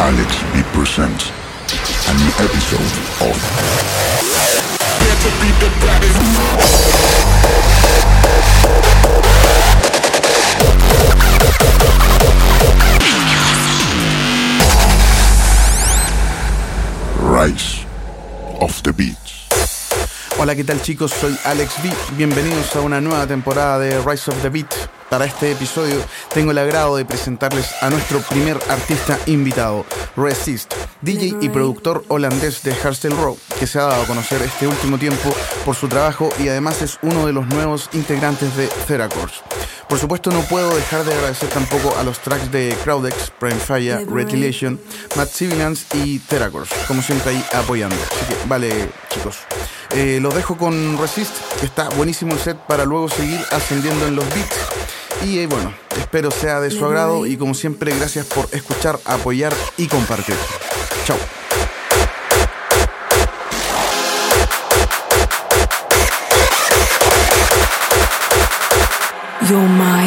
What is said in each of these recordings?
Alexx V presents a new episode of be the baddest. Rise of the Beatz. Hola, ¿qué tal chicos? Soy Alex B. Bienvenidos a una nueva temporada de Rise of the Beat. Para este episodio tengo el agrado de presentarles a nuestro primer artista invitado, Resist, DJ y productor holandés de Hardstyle Row, que se ha dado a conocer este último tiempo por su trabajo y además es uno de los nuevos integrantes de Theracourse. Por supuesto no puedo dejar de agradecer tampoco a los tracks de Crowdex, Prime Fire, Retaliation, Matt Civilians y Theracourse, como siempre ahí apoyando. Así que vale chicos. Eh, los dejo con Resist, que está buenísimo el set para luego seguir ascendiendo en los beats. Y eh, bueno, espero sea de su agrado y como siempre gracias por escuchar, apoyar y compartir. Chao. Your mind.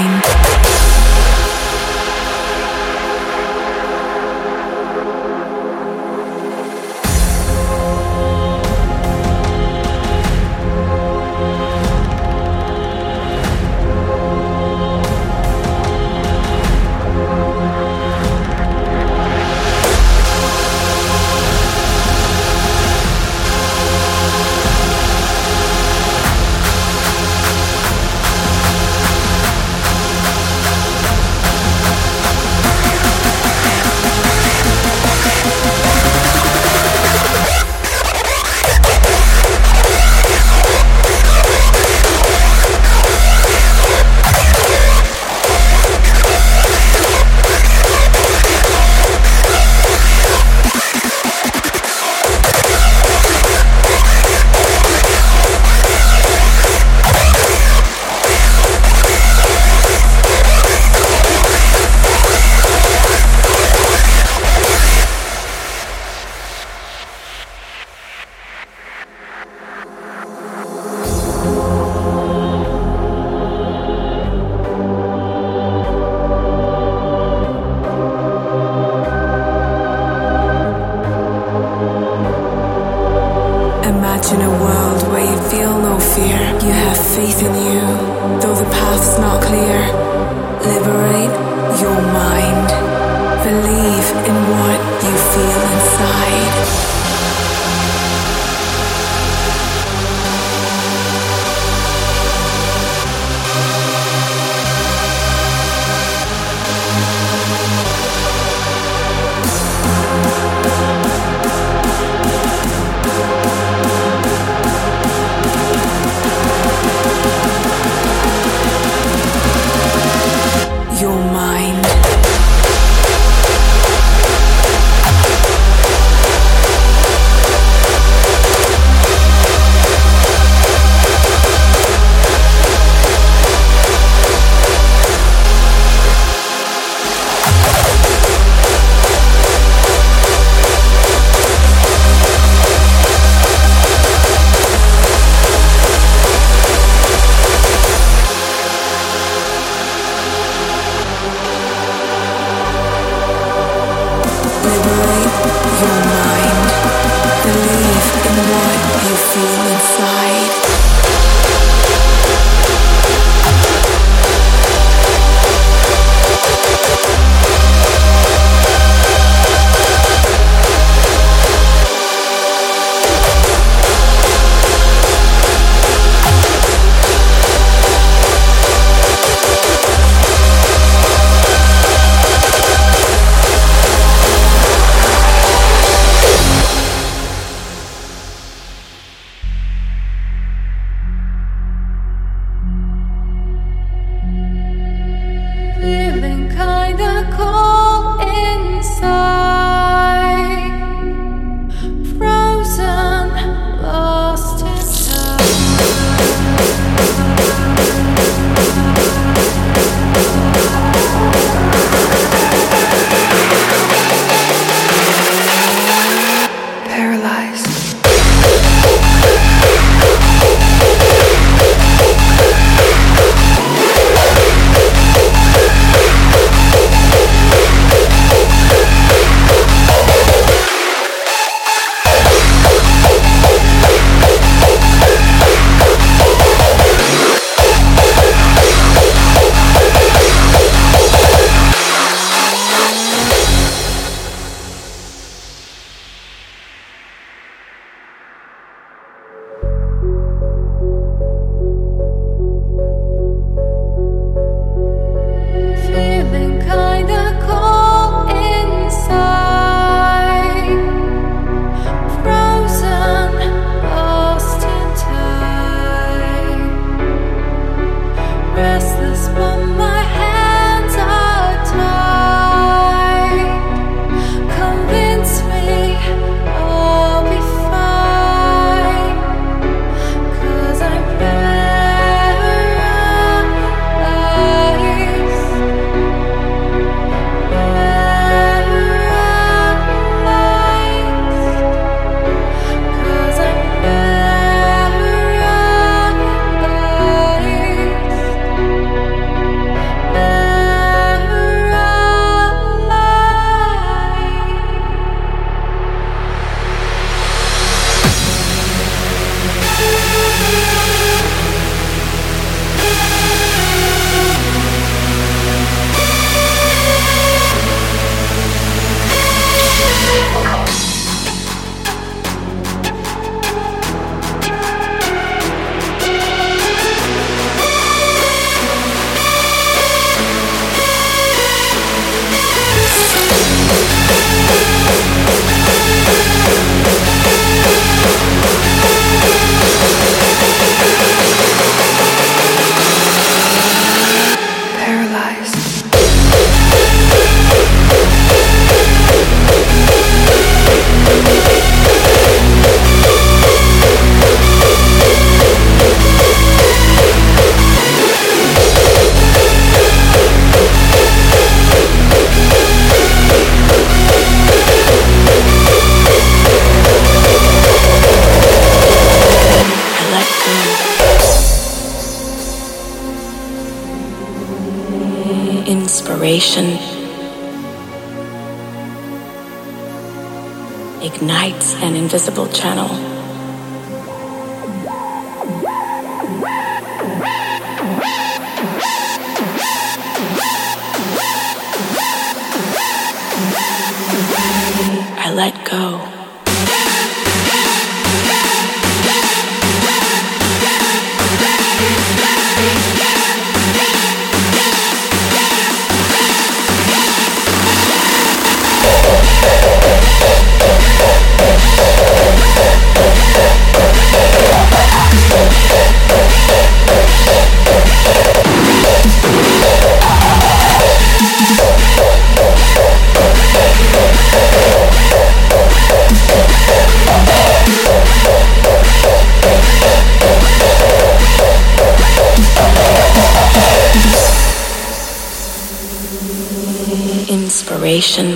Inspiration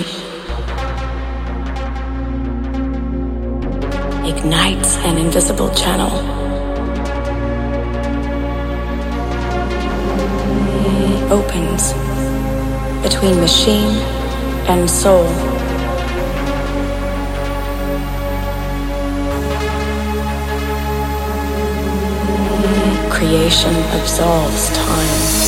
ignites an invisible channel. Opens between machine and soul. Creation absolves time.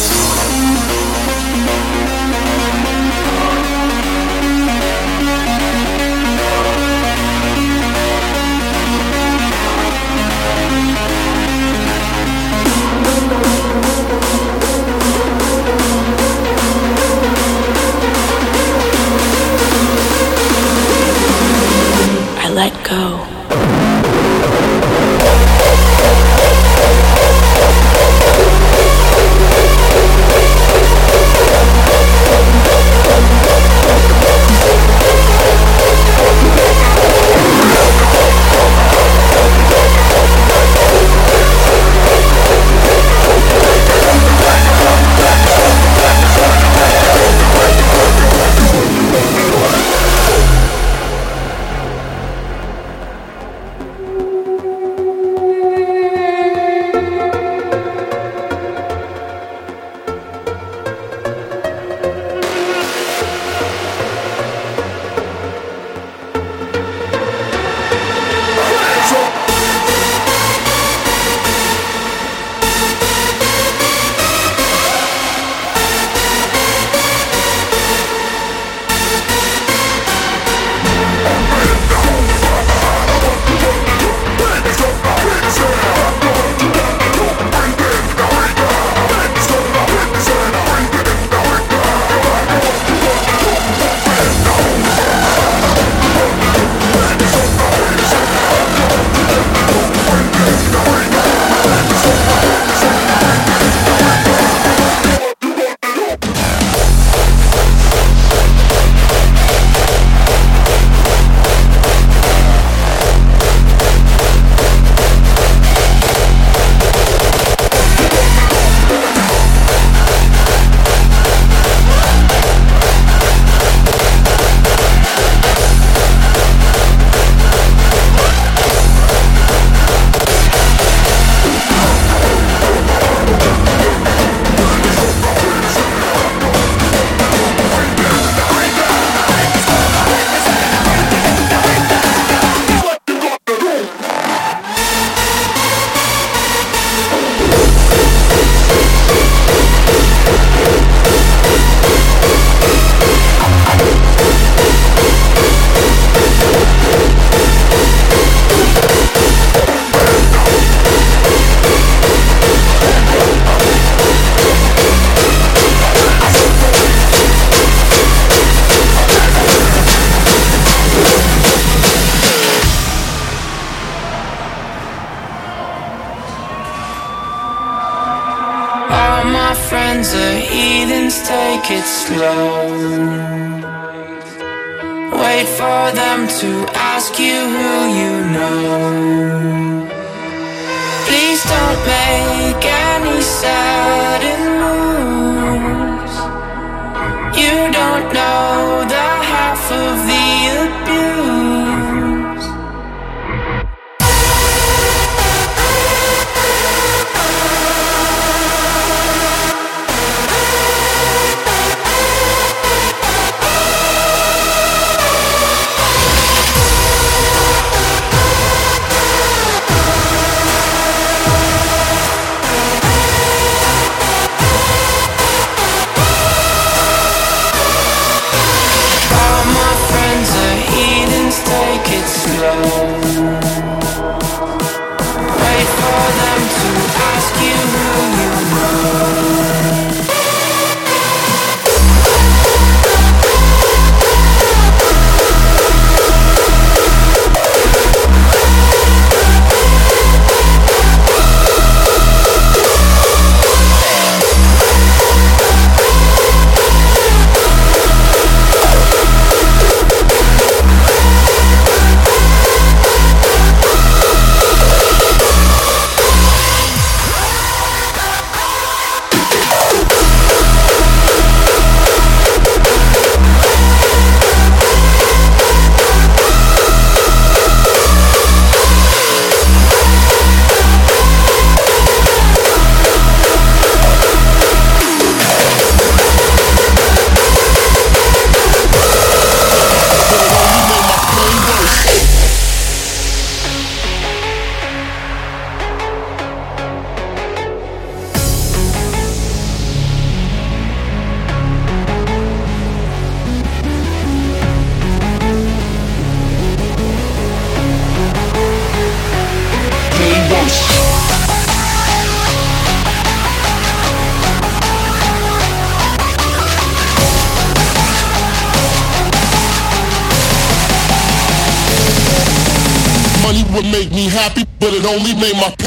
Made my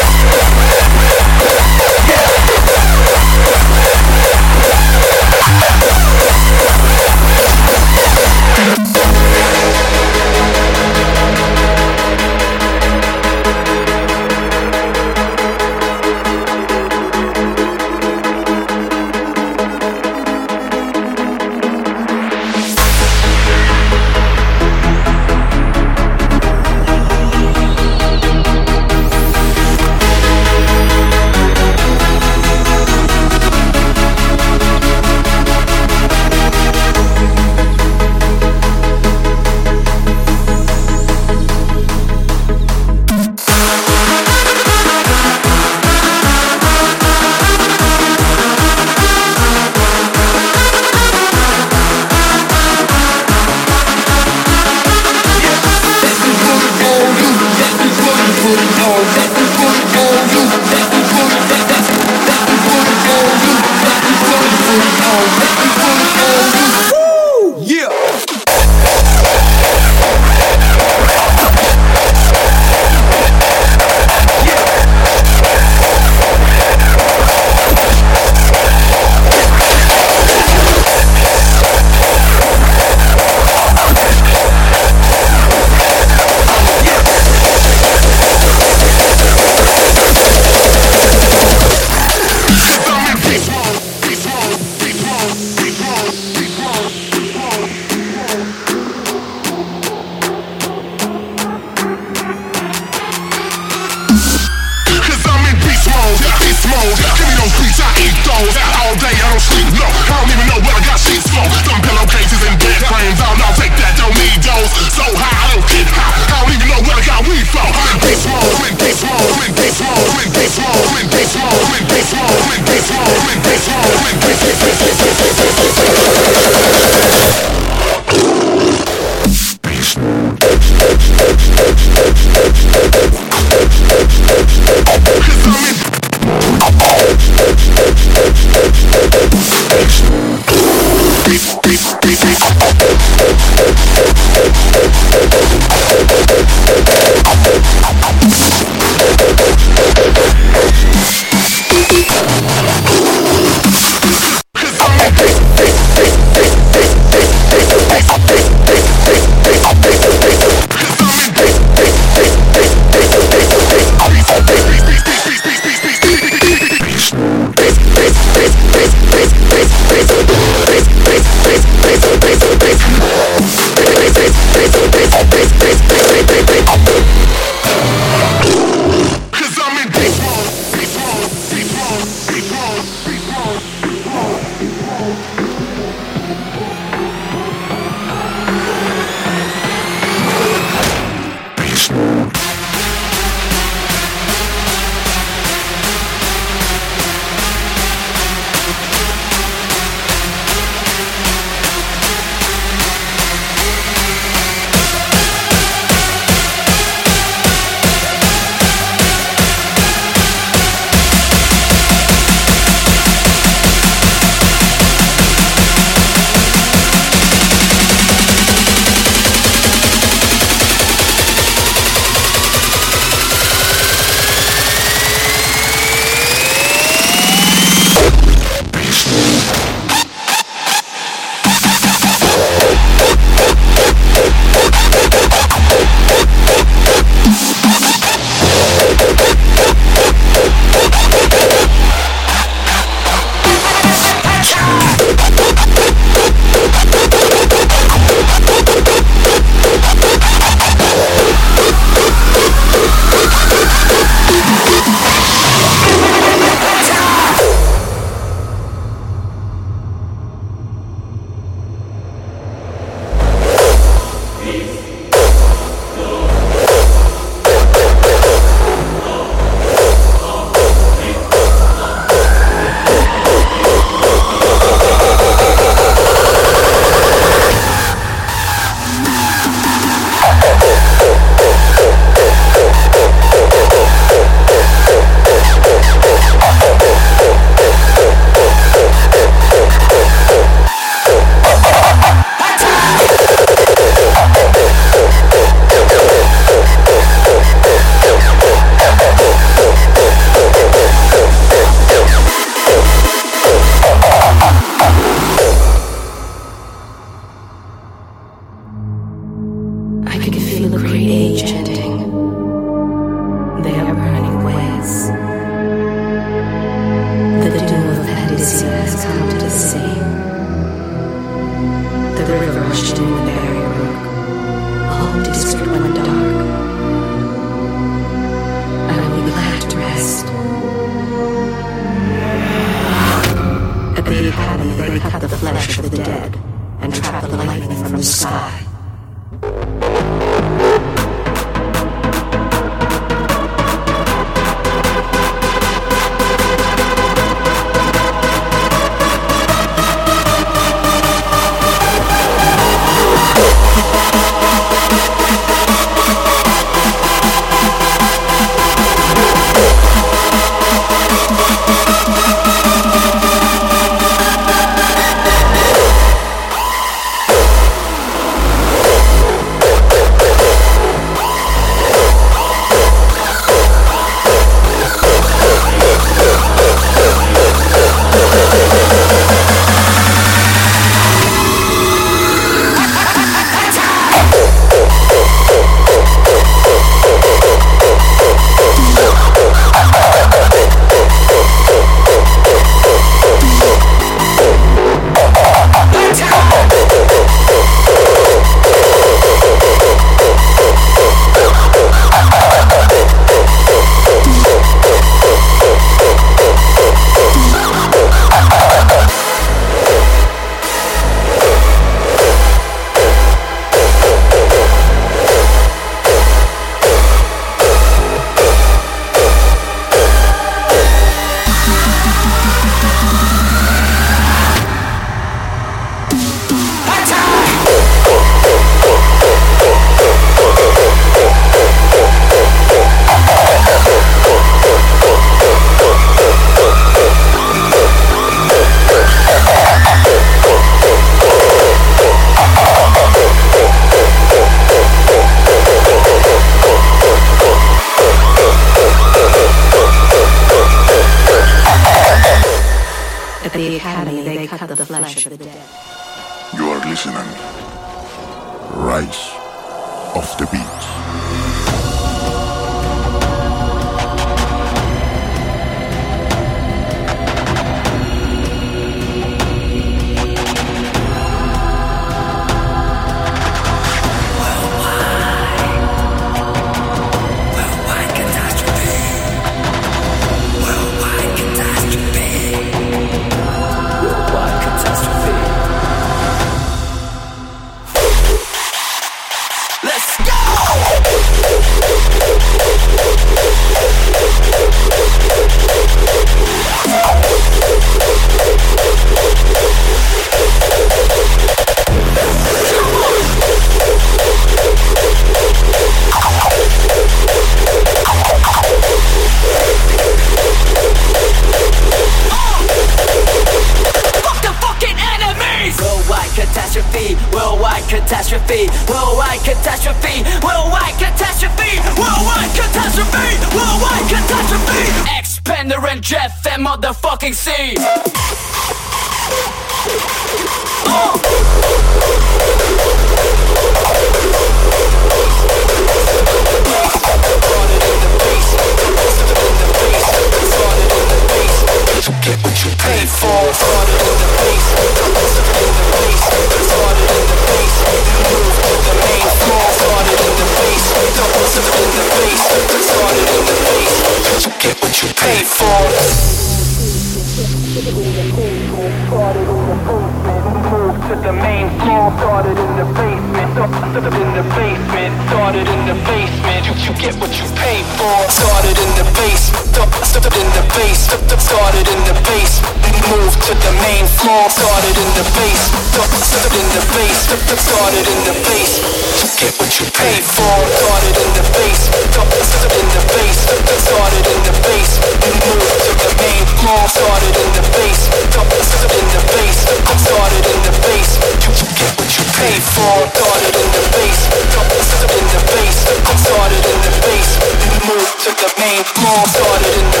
Started in the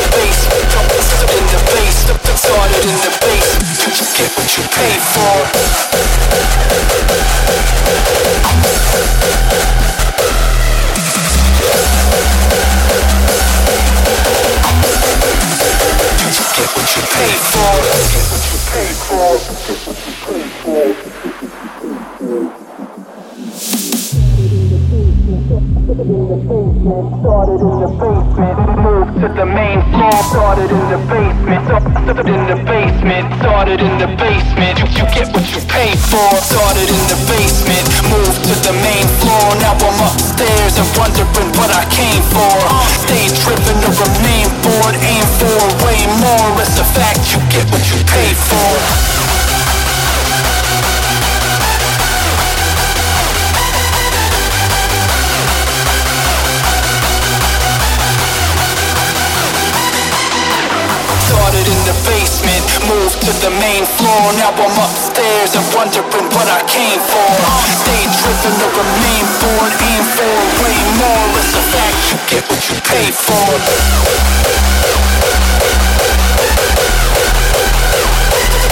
in the started in the. You get what you for. You get what you for. Get what you for. Started in the basement, moved to the main floor. Started in the basement, started in the basement, started in the basement. You, you get what you pay for. Started in the basement, moved to the main floor. Now I'm upstairs and wondering what I came for. Stage driven to remain bored, aim for way more. It's a fact, you get what you pay for. To the main floor. Now I'm upstairs and wondering what I came for. Stay driven to remain bored, aim for way more. It's a fact, you get what you pay for.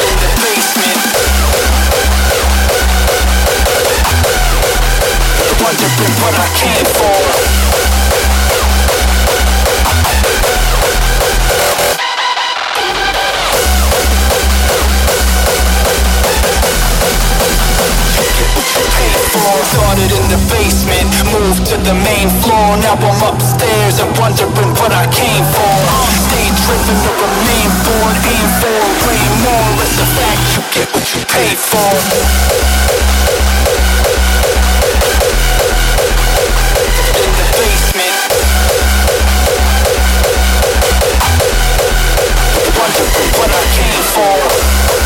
In the basement. Wondering what I came for. Started in the basement, moved to the main floor. Now I'm upstairs and wondering what I came for. Stay driven to remain born, aim for way more. It's a fact, you get what you pay for. In the basement. Wondering what I came for.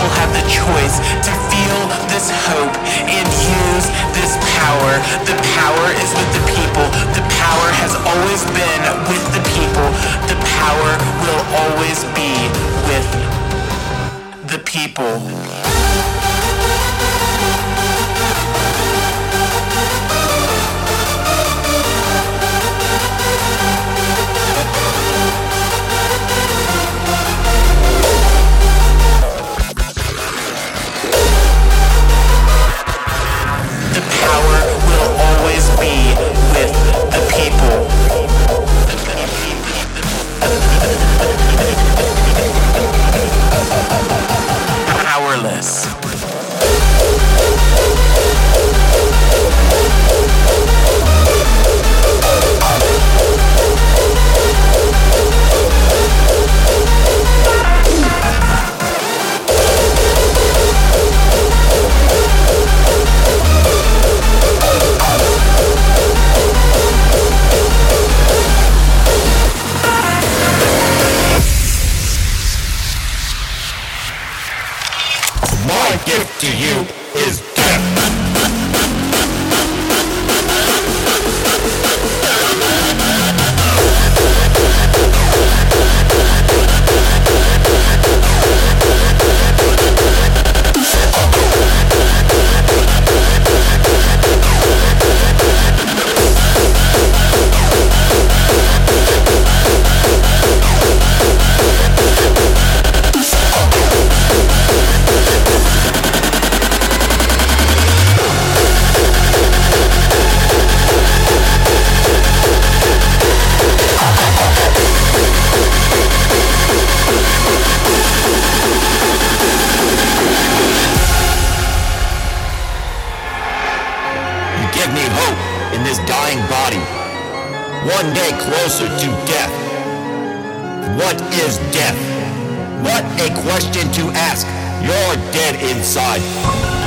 People have the choice to feel this hope and use this power. The power is with the people. The power has always been with the people. The power will always be with the people. his dying body, one day closer to death. What is death? What a question to ask. You're dead inside.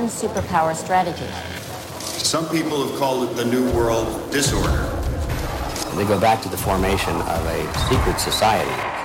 One superpower strategy. Some people have called it the New World Disorder. They go back to the formation of a secret society.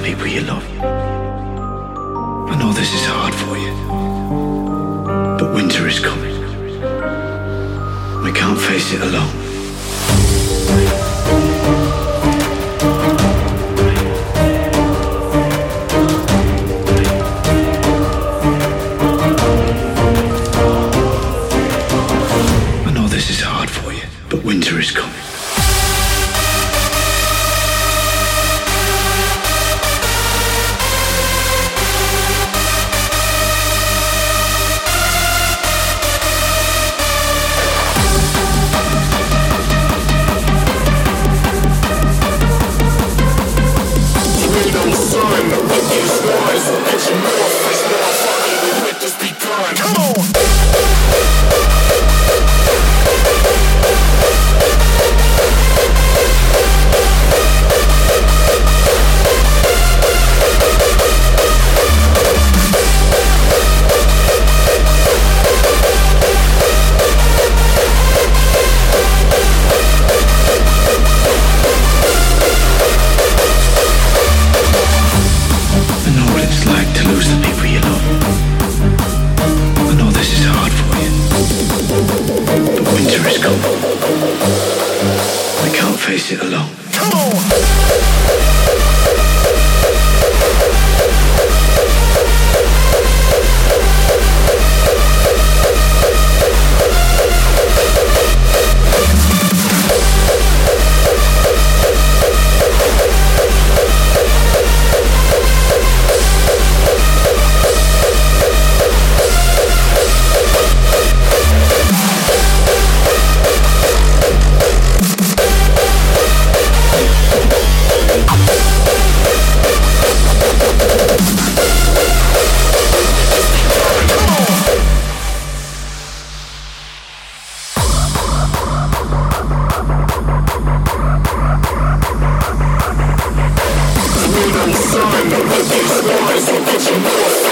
The people you love. I know this is hard for you, but winter is coming. We can't face it alone. I know this is hard for you, but winter is coming. sun, the face wars, and vision wars.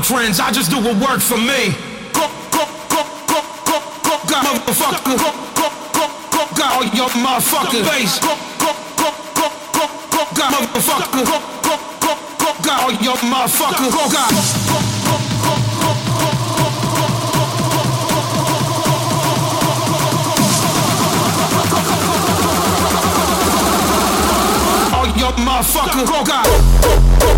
Trends, I just do what works for me. Motherfucker. your motherfucking face. Go, go, go, go, go, go, go, motherfucker. On your motherfucker. Go, go, go, go, go, go, go. On your motherfucker. Go, go,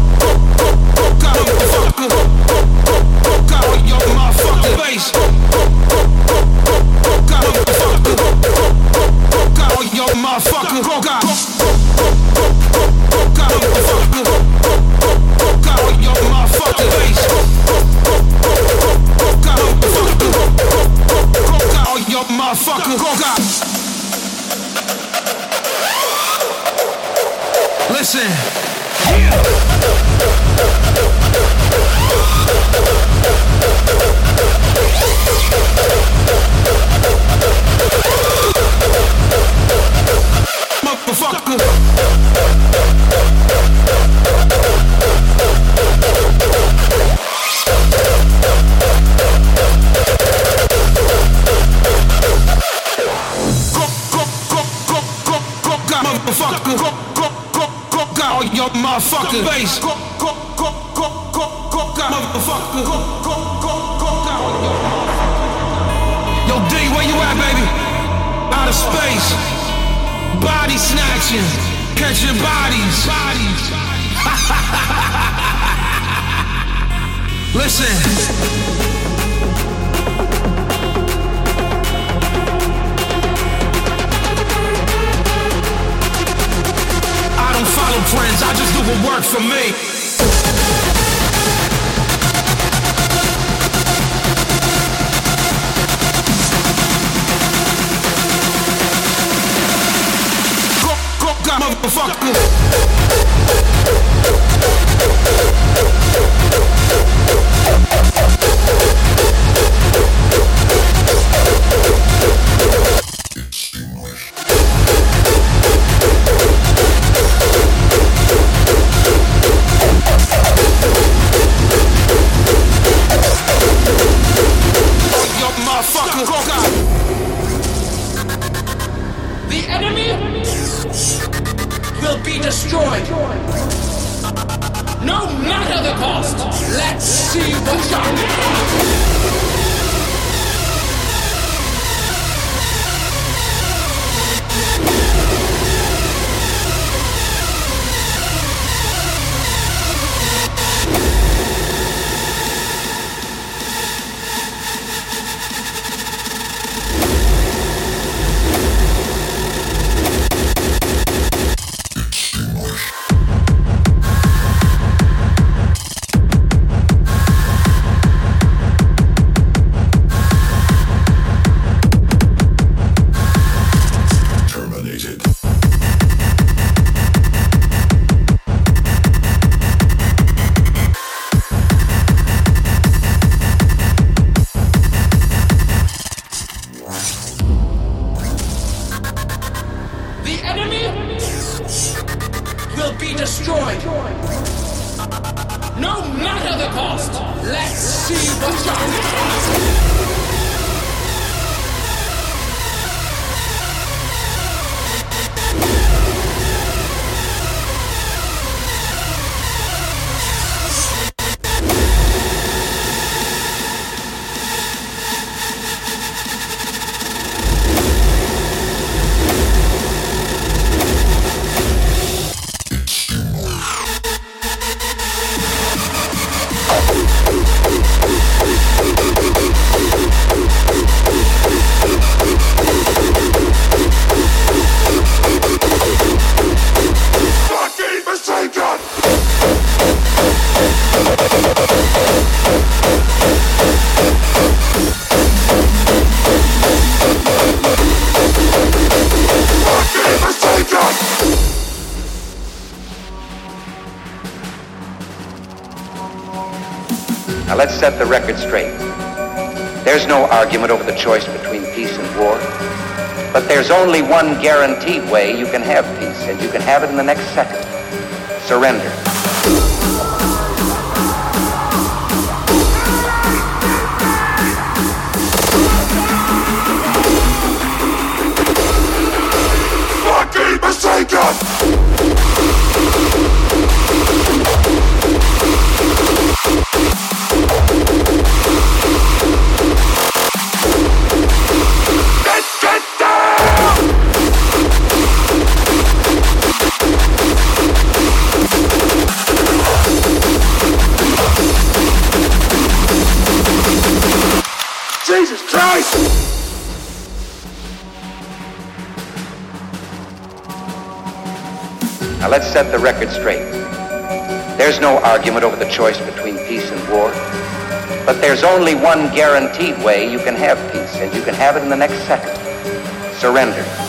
No matter the cost. Let's see what you Now let's set the record straight. There's no argument over the choice between peace and war. But there's only one guaranteed way you can have peace, and you can have it in the next second. Surrender. Set the record straight. There's no argument over the choice between peace and war. But there's only one guaranteed way you can have peace, and you can have it in the next second. Surrender.